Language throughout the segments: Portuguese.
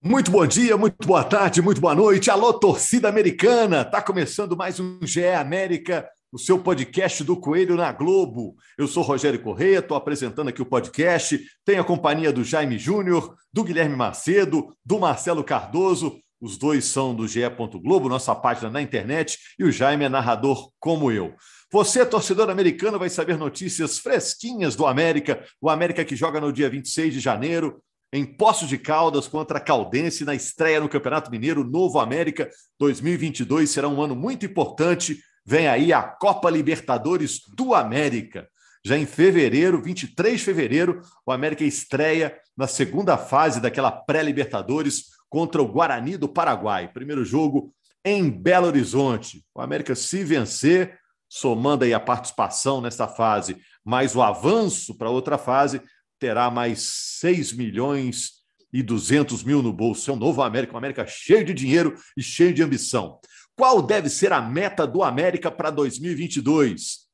Muito bom dia, muito boa tarde, muito boa noite. Alô, torcida americana! Tá começando mais um GE América, o seu podcast do Coelho na Globo. Eu sou Rogério Corrêa, estou apresentando aqui o podcast. Tenho a companhia do Jaime Júnior, do Guilherme Macedo, do Marcelo Cardoso. Os dois são do GE. Globo, nossa página na internet, e o Jaime é narrador como eu. Você, torcedor americano, vai saber notícias fresquinhas do América, o América que joga no dia 26 de janeiro, em Poços de Caldas contra a Caldense na estreia no Campeonato Mineiro Novo América 2022 será um ano muito importante. Vem aí a Copa Libertadores do América. Já em fevereiro, 23 de fevereiro, o América estreia na segunda fase daquela pré-Libertadores contra o Guarani do Paraguai. Primeiro jogo em Belo Horizonte. O América, se vencer, somando aí a participação nesta fase, mais o avanço para outra fase, terá mais 6 milhões e 200 mil no bolso. É um novo América, uma América cheio de dinheiro e cheio de ambição. Qual deve ser a meta do América para 2022?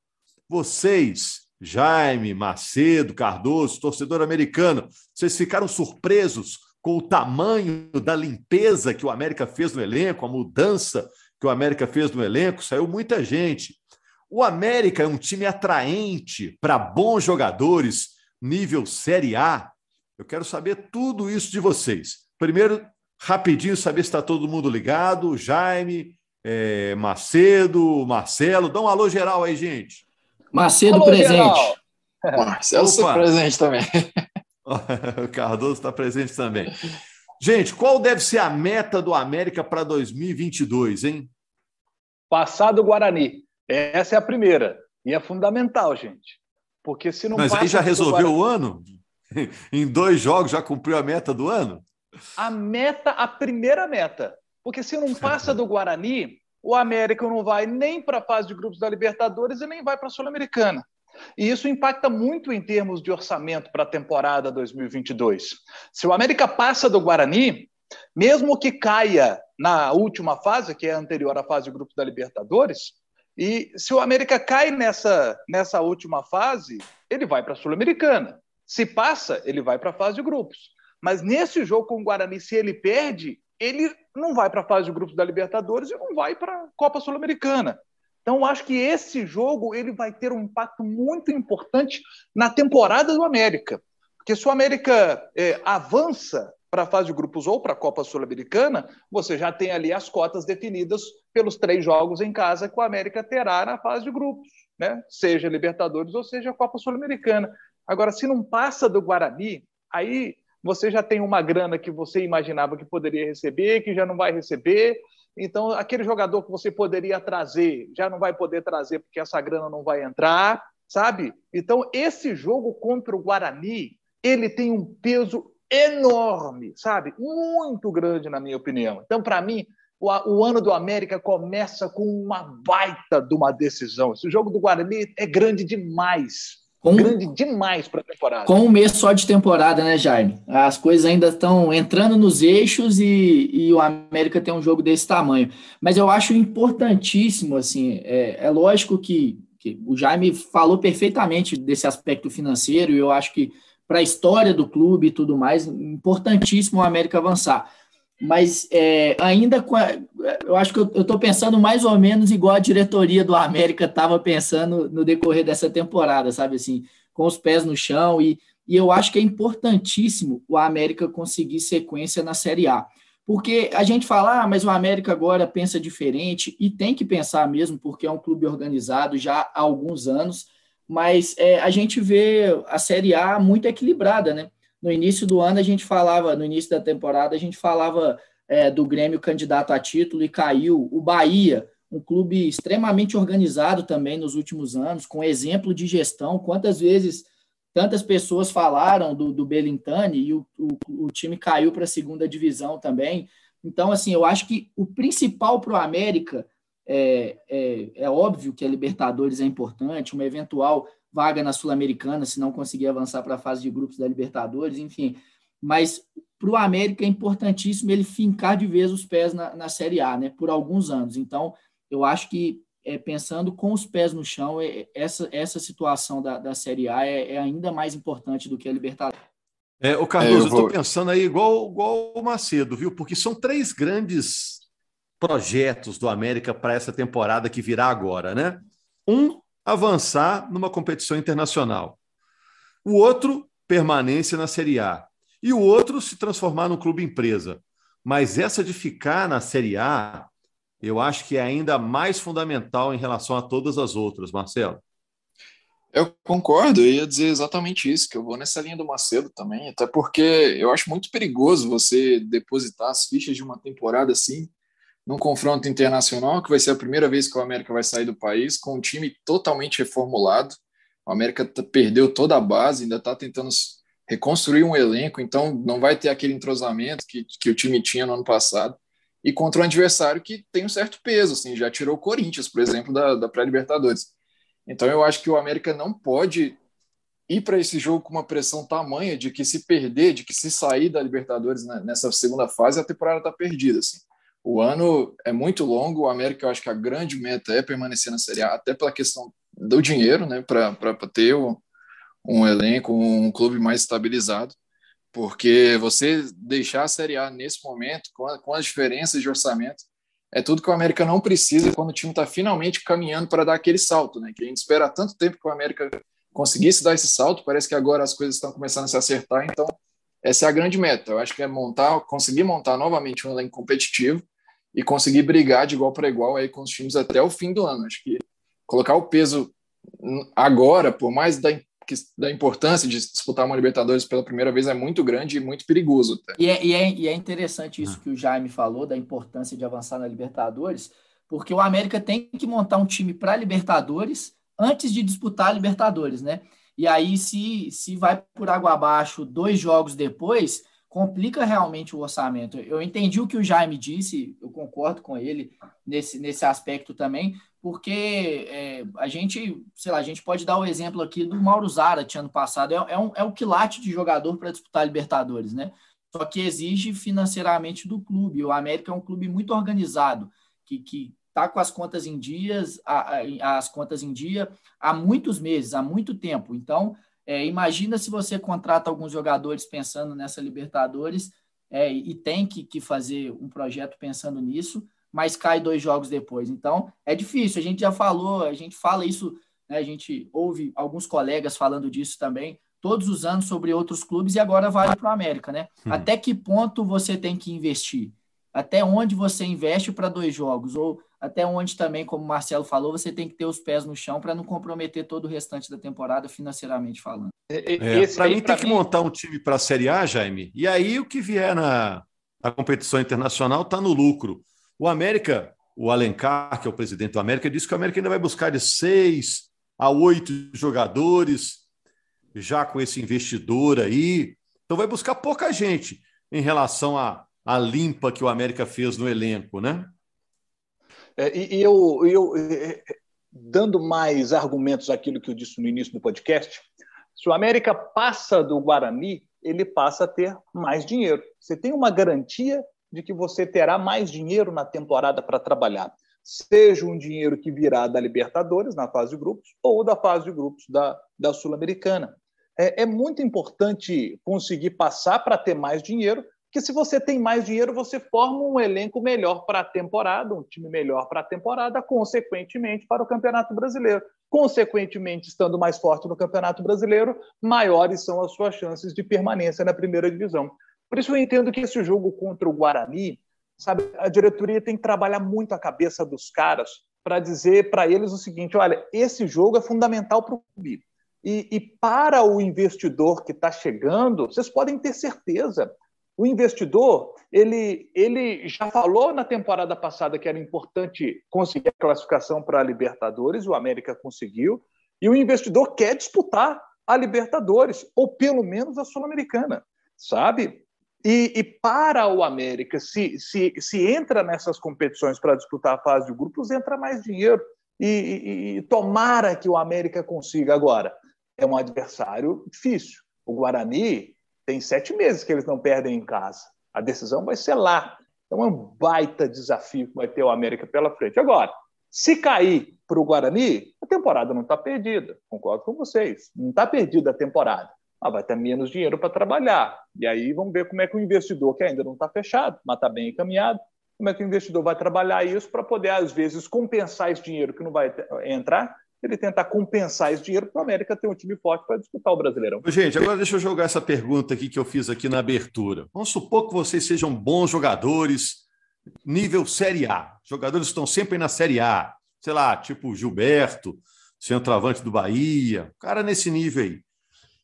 Vocês, Jaime, Macedo, Cardoso, torcedor americano, vocês ficaram surpresos com o tamanho da limpeza que o América fez no elenco, a mudança que o América fez no elenco? Saiu muita gente. O América é um time atraente para bons jogadores nível Série A. Eu quero saber tudo isso de vocês. Primeiro, rapidinho, saber se está todo mundo ligado. Jaime, é, Macedo, Marcelo. Dá um alô geral aí, gente. Macedo alô, presente. Marcelo presente também. o Cardoso está presente também. Gente, qual deve ser a meta do América para 2022, hein? Passar do Guarani. Essa é a primeira. E é fundamental, gente. Porque se não Mas aí já resolveu Guarani... o ano? em dois jogos já cumpriu a meta do ano? A meta, a primeira meta. Porque se não passa do Guarani, o América não vai nem para a fase de grupos da Libertadores e nem vai para a Sul-Americana. E isso impacta muito em termos de orçamento para a temporada 2022. Se o América passa do Guarani, mesmo que caia na última fase, que é anterior à fase de grupos da Libertadores, e se o América cai nessa, nessa última fase, ele vai para a Sul-Americana. Se passa, ele vai para a fase de grupos. Mas nesse jogo com o Guarani, se ele perde, ele não vai para a fase de grupos da Libertadores e não vai para a Copa Sul-Americana. Então, acho que esse jogo ele vai ter um impacto muito importante na temporada do América. Porque se o América é, avança para a fase de grupos ou para a Copa Sul-Americana, você já tem ali as cotas definidas pelos três jogos em casa que o América terá na fase de grupos, né? seja Libertadores ou seja Copa Sul-Americana. Agora, se não passa do Guarani, aí você já tem uma grana que você imaginava que poderia receber, que já não vai receber. Então, aquele jogador que você poderia trazer, já não vai poder trazer porque essa grana não vai entrar, sabe? Então, esse jogo contra o Guarani, ele tem um peso enorme, sabe? Muito grande, na minha opinião. Então, para mim, o, o, ano do América começa com uma baita de uma decisão. Esse jogo do Guarani é grande demais. Com, grande demais para a temporada. Com um mês só de temporada, né, Jaime? As coisas ainda estão entrando nos eixos e, e, o América tem um jogo desse tamanho. Mas eu acho importantíssimo, assim, é, é lógico que, que o Jaime falou perfeitamente desse aspecto financeiro e eu acho que para a história do clube e tudo mais, importantíssimo o América avançar. Mas é, ainda com a, eu acho que eu estou pensando mais ou menos igual a diretoria do América estava pensando no decorrer dessa temporada, sabe assim, com os pés no chão, e, e eu acho que é importantíssimo o América conseguir sequência na Série A. Porque a gente fala, ah, mas o América agora pensa diferente, e tem que pensar mesmo, porque é um clube organizado já há alguns anos, mas é, a gente vê a Série A muito equilibrada, né? No início do ano a gente falava, no início da temporada a gente falava é, do Grêmio candidato a título e caiu. O Bahia, um clube extremamente organizado também nos últimos anos, com exemplo de gestão. Quantas vezes tantas pessoas falaram do, do Belintani e o, o, o time caiu para a segunda divisão também. Então, assim, eu acho que o principal para o América é, é, é, óbvio que a Libertadores é importante, uma eventual vaga na Sul-Americana, se não conseguir avançar para a fase de grupos da Libertadores, enfim. Mas para o América é importantíssimo ele fincar de vez os pés na, na Série A, né, por alguns anos. Então, eu acho que é, pensando com os pés no chão, é, essa, essa situação da, da Série A é, é ainda mais importante do que a Libertadores. É, o Cardoso, é, eu estou pensando aí igual, igual o Macedo, viu? Porque são três grandes projetos do América para essa temporada que virá agora, né? Um, avançar numa competição internacional. O outro, permanência na Série A. E o outro, se transformar num clube empresa. Mas essa de ficar na Série A, eu acho que é ainda mais fundamental em relação a todas as outras, Marcelo. Eu concordo, eu ia dizer exatamente isso, que eu vou nessa linha do Macedo também, até porque eu acho muito perigoso você depositar as fichas de uma temporada assim, num confronto internacional, que vai ser a primeira vez que o América vai sair do país, com um time totalmente reformulado. O América perdeu toda a base, ainda está tentando reconstruir um elenco, então não vai ter aquele entrosamento que, que o time tinha no ano passado. E contra um adversário que tem um certo peso, assim, já tirou o Corinthians, por exemplo, da, da pré-Libertadores. Então eu acho que o América não pode ir para esse jogo com uma pressão tamanha de que se perder, de que se sair da Libertadores nessa segunda fase, a temporada está perdida. Assim. O ano é muito longo, o América eu acho que a grande meta é permanecer na Série A, até pela questão do dinheiro, né, para ter um, um elenco, um clube mais estabilizado, porque você deixar a Série A nesse momento, com, a, com as diferenças de orçamento, é tudo que o América não precisa quando o time está finalmente caminhando para dar aquele salto, né? Que a gente espera tanto tempo que o América conseguisse dar esse salto, parece que agora as coisas estão começando a se acertar, então essa é a grande meta. Eu acho que é montar, conseguir montar novamente um elenco competitivo e conseguir brigar de igual para igual aí com os times até o fim do ano. Acho que colocar o peso agora, por mais da que, da importância de disputar uma Libertadores pela primeira vez é muito grande e muito perigoso. E é, e, é, e é interessante isso que o Jaime falou, da importância de avançar na Libertadores, porque o América tem que montar um time para Libertadores antes de disputar a Libertadores, né? E aí, se, se vai por água abaixo dois jogos depois, complica realmente o orçamento. Eu entendi o que o Jaime disse, eu concordo com ele nesse, nesse aspecto também, porque é, a gente, sei lá, a gente pode dar o exemplo aqui do Mauro Zarat ano passado, é, é, um, é um quilate de jogador para disputar Libertadores, né? Só que exige financeiramente do clube. O América é um clube muito organizado, que, que tá com as contas em dias, a, a, as contas em dia há muitos meses, há muito tempo. Então, é, imagina se você contrata alguns jogadores pensando nessa Libertadores é, e tem que, que fazer um projeto pensando nisso mas cai dois jogos depois. Então, é difícil. A gente já falou, a gente fala isso, né, a gente ouve alguns colegas falando disso também, todos os anos sobre outros clubes e agora vale para o América, né? Hum. Até que ponto você tem que investir? Até onde você investe para dois jogos? Ou até onde também, como o Marcelo falou, você tem que ter os pés no chão para não comprometer todo o restante da temporada financeiramente falando. É, é, para mim, tem que montar um time para a Série A, Jaime, e aí o que vier na, na competição internacional está no lucro. O América, o Alencar, que é o presidente do América, disse que o América ainda vai buscar de seis a oito jogadores, já com esse investidor aí. Então vai buscar pouca gente em relação à, à limpa que o América fez no elenco, né? É, e, eu, eu, é, dando mais argumentos àquilo que eu disse no início do podcast, se o América passa do Guarani, ele passa a ter mais dinheiro. Você tem uma garantia de que você terá mais dinheiro na temporada para trabalhar. Seja um dinheiro que virá da Libertadores, na fase de grupos, ou da fase de grupos da, da Sul-Americana. É, é muito importante conseguir passar para ter mais dinheiro, porque se você tem mais dinheiro, você forma um elenco melhor para a temporada, um time melhor para a temporada, consequentemente para o Campeonato Brasileiro. Consequentemente, estando mais forte no Campeonato Brasileiro, maiores são as suas chances de permanência na primeira divisão. Por isso eu entendo que esse jogo contra o Guarani, sabe, a diretoria tem que trabalhar muito a cabeça dos caras para dizer para eles o seguinte: olha, esse jogo é fundamental para o clube. E, e, para o investidor que está chegando, vocês podem ter certeza. O investidor, ele, ele já falou na temporada passada que era importante conseguir a classificação para a Libertadores, o América conseguiu, e o investidor quer disputar a Libertadores, ou pelo menos a Sul-Americana, sabe? E, e, para o América, se, se, se entra nessas competições para disputar a fase de grupos, entra mais dinheiro. E, e, e, tomara que o América consiga agora. É um adversário difícil. O Guarani tem sete meses que eles não perdem em casa. A decisão vai ser lá. Então é um baita desafio que vai ter o América pela frente. Agora, se cair para o Guarani, a temporada não está perdida. Concordo com vocês. Não está perdida a temporada ah, vai ter menos dinheiro para trabalhar. E aí vamos ver como é que o investidor, que ainda não está fechado, mas está bem encaminhado, como é que o investidor vai trabalhar isso para poder, às vezes, compensar esse dinheiro que não vai entrar, ele tentar compensar esse dinheiro para o América ter um time forte para disputar o Brasileirão. Gente, agora deixa eu jogar essa pergunta aqui que eu fiz aqui na abertura. Vamos supor que vocês sejam bons jogadores, nível Série A. Jogadores estão sempre na Série A. Sei lá, tipo Gilberto, centroavante do Bahia, cara nesse nível aí.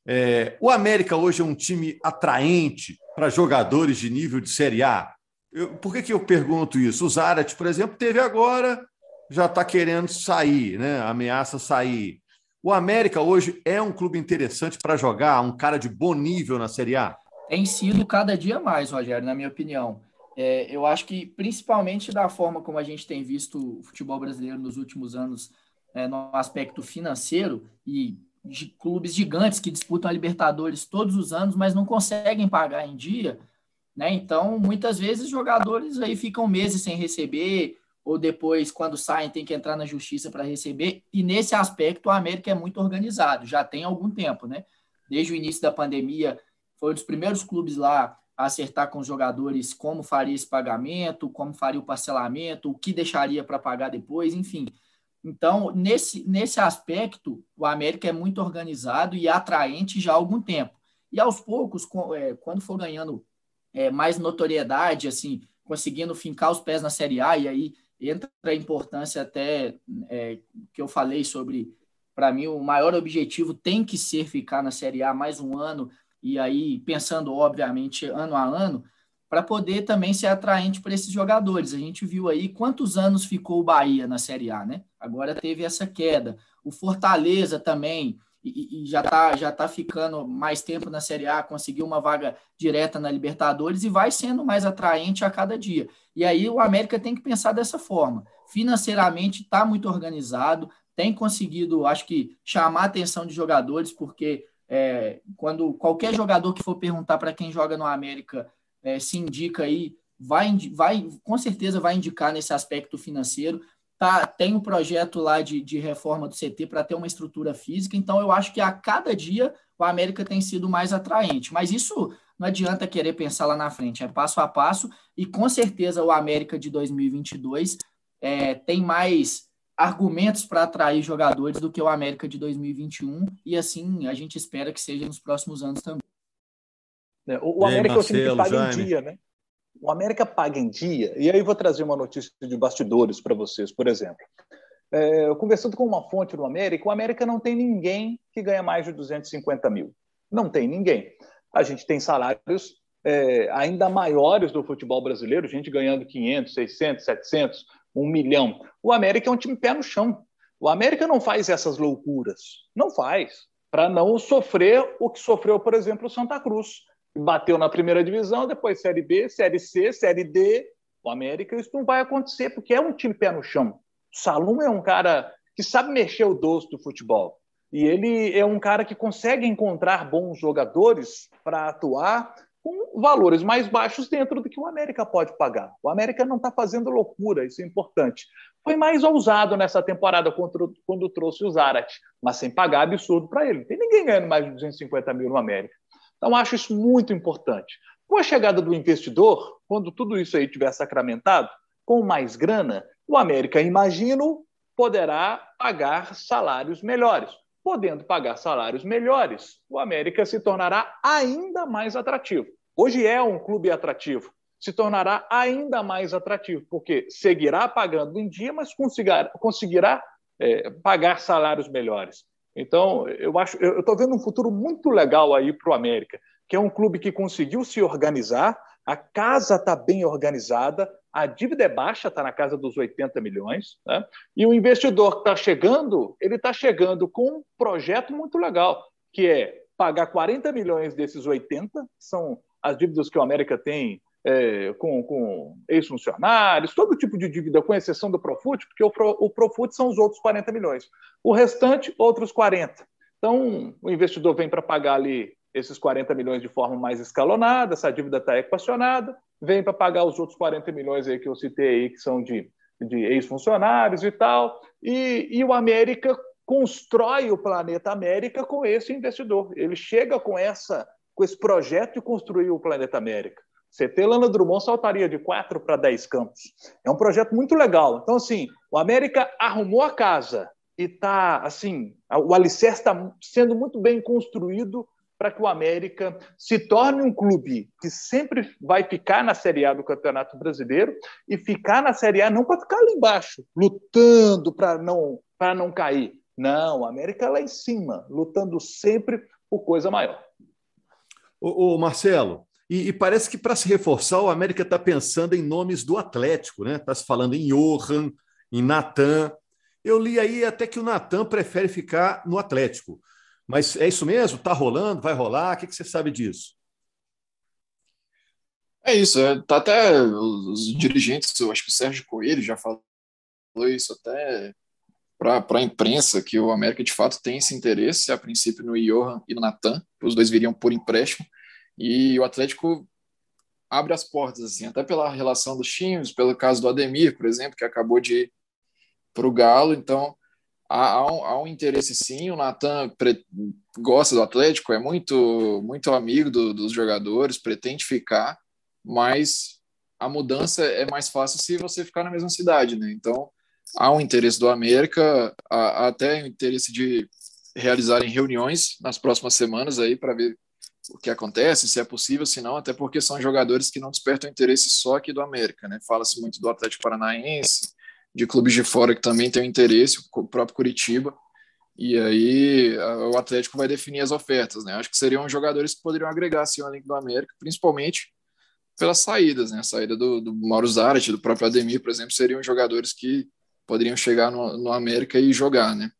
É, o América hoje é um time atraente para jogadores de nível de Série A? Eu, por que, que eu pergunto isso? O Zarat, por exemplo, teve agora, já está querendo sair, né? ameaça sair. O América hoje é um clube interessante para jogar, um cara de bom nível na Série A? Tem sido cada dia mais, Rogério, na minha opinião. É, eu acho que, principalmente da forma como a gente tem visto o futebol brasileiro nos últimos anos, é, no aspecto financeiro, e de clubes gigantes que disputam a Libertadores todos os anos, mas não conseguem pagar em dia, né? Então, muitas vezes jogadores aí ficam meses sem receber, ou depois, quando saem, tem que entrar na justiça para receber. E nesse aspecto, o América é muito organizado, já tem algum tempo, né? Desde o início da pandemia, foi um dos primeiros clubes lá a acertar com os jogadores como faria esse pagamento, como faria o parcelamento, o que deixaria para pagar depois, enfim. Então, nesse, nesse aspecto, o América é muito organizado e atraente já há algum tempo. E aos poucos, é, quando for ganhando é, mais notoriedade, assim, conseguindo fincar os pés na Série A, e aí entra a importância até é, que eu falei sobre, para mim, o maior objetivo tem que ser ficar na Série A mais um ano, e aí pensando, obviamente, ano a ano, para poder também ser atraente para esses jogadores. A gente viu aí quantos anos ficou o Bahia na Série A, né? Agora teve essa queda. O Fortaleza também, e, e já está já tá ficando mais tempo na Série A, conseguiu uma vaga direta na Libertadores e vai sendo mais atraente a cada dia. E aí o América tem que pensar dessa forma. Financeiramente está muito organizado, tem conseguido, acho que, chamar a atenção de jogadores, porque é, quando qualquer jogador que for perguntar para quem joga no América é, se indica aí, vai, vai, com certeza vai indicar nesse aspecto financeiro. Tá, tem um projeto lá de, de reforma do CT para ter uma estrutura física, então eu acho que a cada dia o América tem sido mais atraente. Mas isso não adianta querer pensar lá na frente, é passo a passo, e com certeza o América de 2022 é, tem mais argumentos para atrair jogadores do que o América de 2021, e assim a gente espera que seja nos próximos anos também. Né? O, o América Marcelo, é o time que paga Jaime. em dia, né? O América paga em dia. E aí vou trazer uma notícia de bastidores para vocês, por exemplo. É, conversando com uma fonte do América, o América não tem ninguém que ganha mais de 250 mil. Não tem ninguém. A gente tem salários é, ainda maiores do futebol brasileiro, gente ganhando 500, 600, 700, 1 milhão. O América é um time pé no chão. O América não faz essas loucuras. Não faz. Para não sofrer o que sofreu, por exemplo, o Santa Cruz bateu na primeira divisão, depois Série B, Série C, Série D. O América, isso não vai acontecer, porque é um time pé no chão. O Salum é um cara que sabe mexer o doce do futebol. E ele é um cara que consegue encontrar bons jogadores para atuar com valores mais baixos dentro do que o América pode pagar. O América não está fazendo loucura, isso é importante. Foi mais ousado nessa temporada quando, quando trouxe o Zarat, mas sem pagar absurdo para ele. Tem ninguém ganhando mais de 250 mil no América. Então, acho isso muito importante. Com a chegada do investidor, quando tudo isso aí tiver sacramentado, com mais grana, o América, imagino, poderá pagar salários melhores. Podendo pagar salários melhores, o América se tornará ainda mais atrativo. Hoje é um clube atrativo, se tornará ainda mais atrativo, porque seguirá pagando em dia, mas conseguirá, conseguirá é, pagar salários melhores. Então, eu acho, eu estou vendo um futuro muito legal aí para o América, que é um clube que conseguiu se organizar, a casa está bem organizada, a dívida é baixa, está na casa dos 80 milhões, né? e o investidor que está chegando, ele está chegando com um projeto muito legal, que é pagar 40 milhões desses 80, que são as dívidas que o América tem é, com, com ex-funcionários, todo tipo de dívida, com exceção do Profut, porque o, Pro, o Profut são os outros 40 milhões. O restante, outros 40. Então, o investidor vem para pagar ali esses 40 milhões de forma mais escalonada, essa dívida está equacionada, vem para pagar os outros 40 milhões aí que eu citei aí, que são de, de ex-funcionários e tal, e, e o América constrói o planeta América com esse investidor. Ele chega com essa com esse projeto de construir o planeta América. CT Lana Drummond saltaria de 4 para 10 campos. É um projeto muito legal. Então, assim, o América arrumou a casa e está, assim, o alicerce está sendo muito bem construído para que o América se torne um clube que sempre vai ficar na Série A do Campeonato Brasileiro e ficar na Série A não para ficar ali embaixo, lutando para não, não cair. Não, o América é lá em cima, lutando sempre por coisa maior. Ô Marcelo, e, e, parece que para se reforçar, o América está pensando em nomes do Atlético, né? Está se falando em Johan, em Natan. Eu li aí até que o Natan prefere ficar no Atlético. Mas é isso mesmo? Está rolando? Vai rolar? O que, que você sabe disso? É isso, é, tá até os dirigentes, eu acho que o Sérgio Coelho já falou isso até para a imprensa, que o América de fato tem esse interesse, a princípio no Johan e no Natan, os dois viriam por empréstimo, e o Atlético abre as portas, assim, até pela relação dos times, pelo caso do Ademir, por exemplo, que acabou de ir para o Galo, então há, há, um, há um interesse sim, o Natan gosta do Atlético, é muito, muito amigo do, dos jogadores, pretende ficar, mas a mudança é mais fácil se você ficar na mesma cidade, né? Então, há um interesse do América, há, há até o interesse de realizarem reuniões nas próximas semanas aí para ver o que acontece, se é possível, se não, até porque são jogadores que não despertam interesse só aqui do América, né? Fala-se muito do Atlético Paranaense, de clubes de fora que também têm interesse, o próprio Curitiba, e aí o Atlético vai definir as ofertas, né? Acho que seriam jogadores que poderiam agregar assim, ao elenco do América, principalmente pelas saídas, né? A saída do, do Mauro Zarat, do próprio Ademir, por exemplo, seriam jogadores que poderiam chegar no, no América e jogar, né?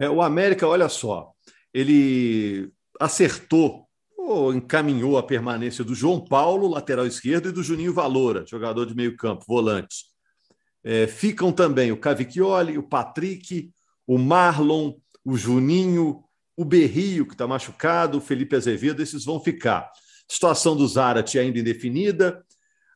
É, o América, olha só, ele acertou ou encaminhou a permanência do João Paulo, lateral esquerdo, e do Juninho Valora, jogador de meio campo, volante. É, ficam também o Cavicchioli, o Patrick, o Marlon, o Juninho, o Berrio, que está machucado, o Felipe Azevedo, esses vão ficar. Situação do Zarat ainda indefinida.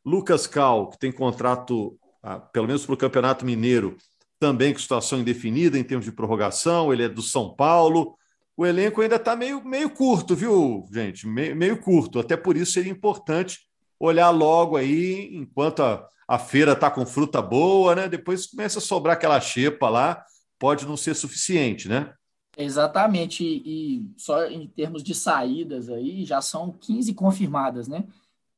Lucas Cal, que tem contrato, ah, pelo menos para o Campeonato Mineiro, também com situação indefinida em termos de prorrogação, ele é do São Paulo. O elenco ainda está meio, meio curto, viu, gente? Meio, curto. Até por isso seria importante olhar logo aí, enquanto a, a feira está com fruta boa, né? Depois começa a sobrar aquela xepa lá, pode não ser suficiente, né? Exatamente, e, e só em termos de saídas aí, já são 15 confirmadas, né?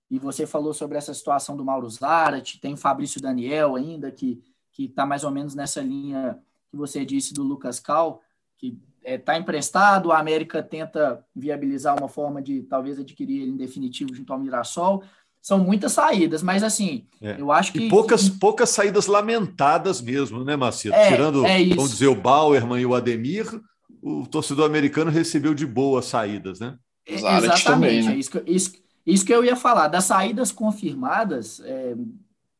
E você falou sobre essa situação do Mauro Zarat, tem o Fabrício Daniel ainda, que está mais ou menos nessa linha que você disse do Lucas Cal, que está é, tá emprestado, a América tenta viabilizar uma forma de talvez adquirir ele em definitivo junto ao Mirassol são muitas saídas, mas assim, é. eu acho que. E poucas, que... poucas saídas lamentadas mesmo, né, Macedo? É, Tirando, é vamos dizer, o Bauerman e o Ademir, o torcedor americano recebeu de boas saídas, né? É, exatamente, também, né? é isso, que, isso, isso que eu ia falar. Das saídas confirmadas, é,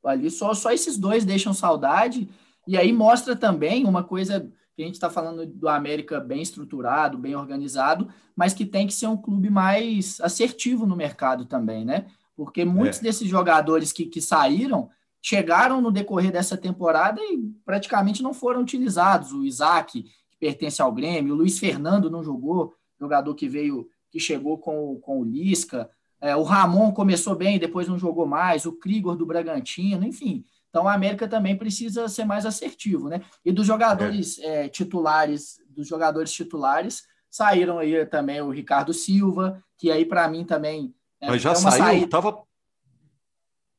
ali só, só esses dois deixam saudade, e aí mostra também uma coisa que a gente está falando do América bem estruturado, bem organizado, mas que tem que ser um clube mais assertivo no mercado também, né? porque muitos é. desses jogadores que, que saíram chegaram no decorrer dessa temporada e praticamente não foram utilizados. O Isaac, que pertence ao Grêmio, o Luiz Fernando não jogou, jogador que veio, que chegou com, com o Lisca. É, o Ramon começou bem, depois não jogou mais, o Krigor do Bragantino, enfim. Então a América também precisa ser mais assertivo, né? E dos jogadores é. É, titulares, dos jogadores titulares, saíram aí também o Ricardo Silva, que aí para mim também é, Mas já é saiu, saída... tava...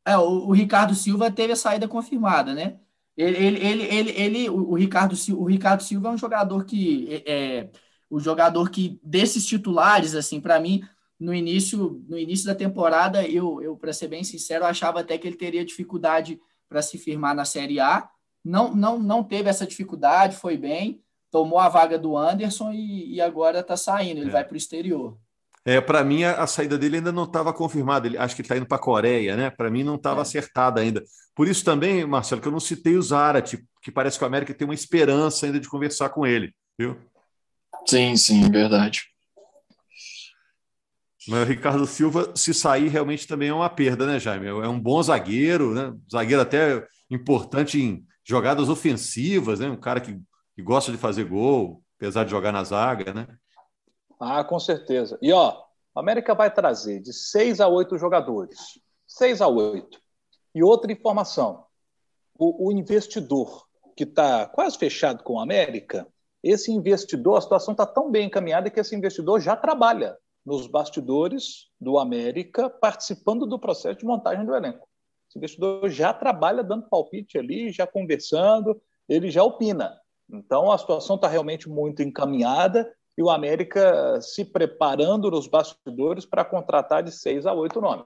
É, o, o, Ricardo Silva teve a saída confirmada, né? Ele, ele, ele, ele, ele o, Ricardo, o Ricardo Silva é um jogador que é, é o jogador que desses titulares, assim, para mim, no início, no início da temporada, eu, eu para ser bem sincero, achava até que ele teria dificuldade para se firmar na Série A. Não, não, não teve essa dificuldade, foi bem, tomou a vaga do Anderson e, e agora está saindo, ele é. vai para o exterior. É, para mim, a, a, saída dele ainda não estava confirmada. Ele, acho que ele está indo para a Coreia, né? Para mim, não estava é. acertada ainda. Por isso também, Marcelo, que eu não citei o Zarat, que parece que o América tem uma esperança ainda de conversar com ele, viu? Sim, sim, verdade. Mas o Ricardo Silva, se sair, realmente também é uma perda, né, Jaime? É um bom zagueiro, né? Zagueiro até importante em jogadas ofensivas, né? Um cara que que gosta de fazer gol, apesar de jogar na zaga, né? Ah, com certeza. E ó, a América vai trazer de seis a oito jogadores. Seis a oito. E outra informação: o, o investidor que está quase fechado com a América, esse investidor, a situação está tão bem encaminhada que esse investidor já trabalha nos bastidores do América, participando do processo de montagem do elenco. Esse investidor já trabalha dando palpite ali, já conversando, ele já opina. Então a situação está realmente muito encaminhada e o América se preparando nos bastidores para contratar de seis a oito nomes.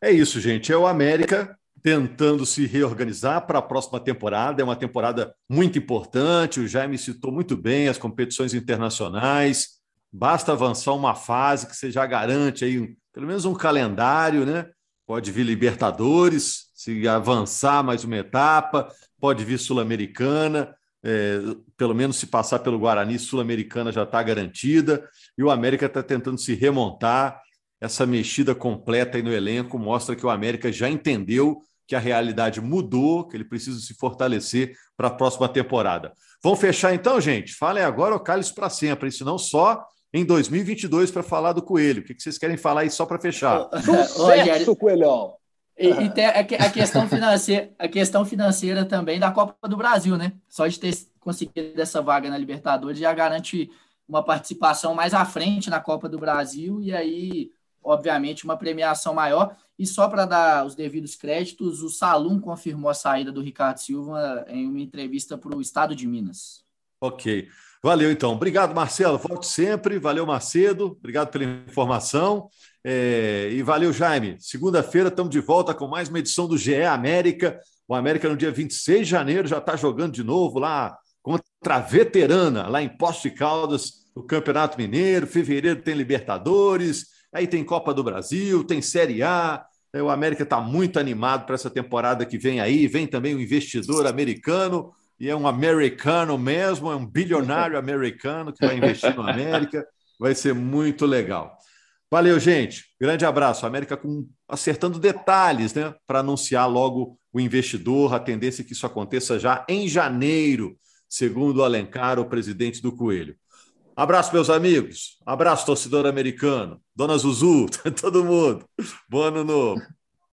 É isso, gente. É o América tentando se reorganizar para a próxima temporada. É uma temporada muito importante. O Jaime citou muito bem as competições internacionais. Basta avançar uma fase que você já garante aí pelo menos um calendário, né? Pode vir Libertadores, se avançar mais uma etapa, pode vir Sul-Americana é, pelo menos se passar pelo Guarani, Sul-Americana já está garantida, e o América está tentando se remontar. Essa mexida completa aí no elenco mostra que o América já entendeu que a realidade mudou, que ele precisa se fortalecer para a próxima temporada. Vamos fechar então, gente? Falem agora o cálice para sempre, senão só em 2022 para falar do Coelho. O que vocês querem falar aí só para fechar? Sucesso, Coelhão! E, e tem a, a, questão financeira, a questão financeira também da Copa do Brasil, né? Só de ter conseguido essa vaga na Libertadores já garante uma participação mais à frente na Copa do Brasil e aí, obviamente, uma premiação maior. E só para dar os devidos créditos, o Salum confirmou a saída do Ricardo Silva em uma entrevista para o Estado de Minas. Ok. Valeu, então. Obrigado, Marcelo. Volte sempre. Valeu, Macedo. Obrigado pela informação. É, e valeu, Jaime. Segunda-feira estamos de volta com mais uma edição do GE América. O América no dia 26 de janeiro já está jogando de novo lá contra a veterana, lá em Posto de Caldas, no Campeonato Mineiro. Fevereiro tem Libertadores, aí tem Copa do Brasil, tem Série A. É, o América está muito animado para essa temporada que vem aí. Vem também o investidor americano, e é um americano mesmo, é um bilionário americano que vai investir no América. Vai ser muito legal. Valeu, gente. Grande abraço. América com, acertando detalhes né, para anunciar logo o investidor. A tendência é que isso aconteça já em janeiro, segundo o Alencar, o presidente do Coelho. Abraço, meus amigos. Abraço, torcedor americano. Dona Zuzu, todo mundo. Bom ano novo.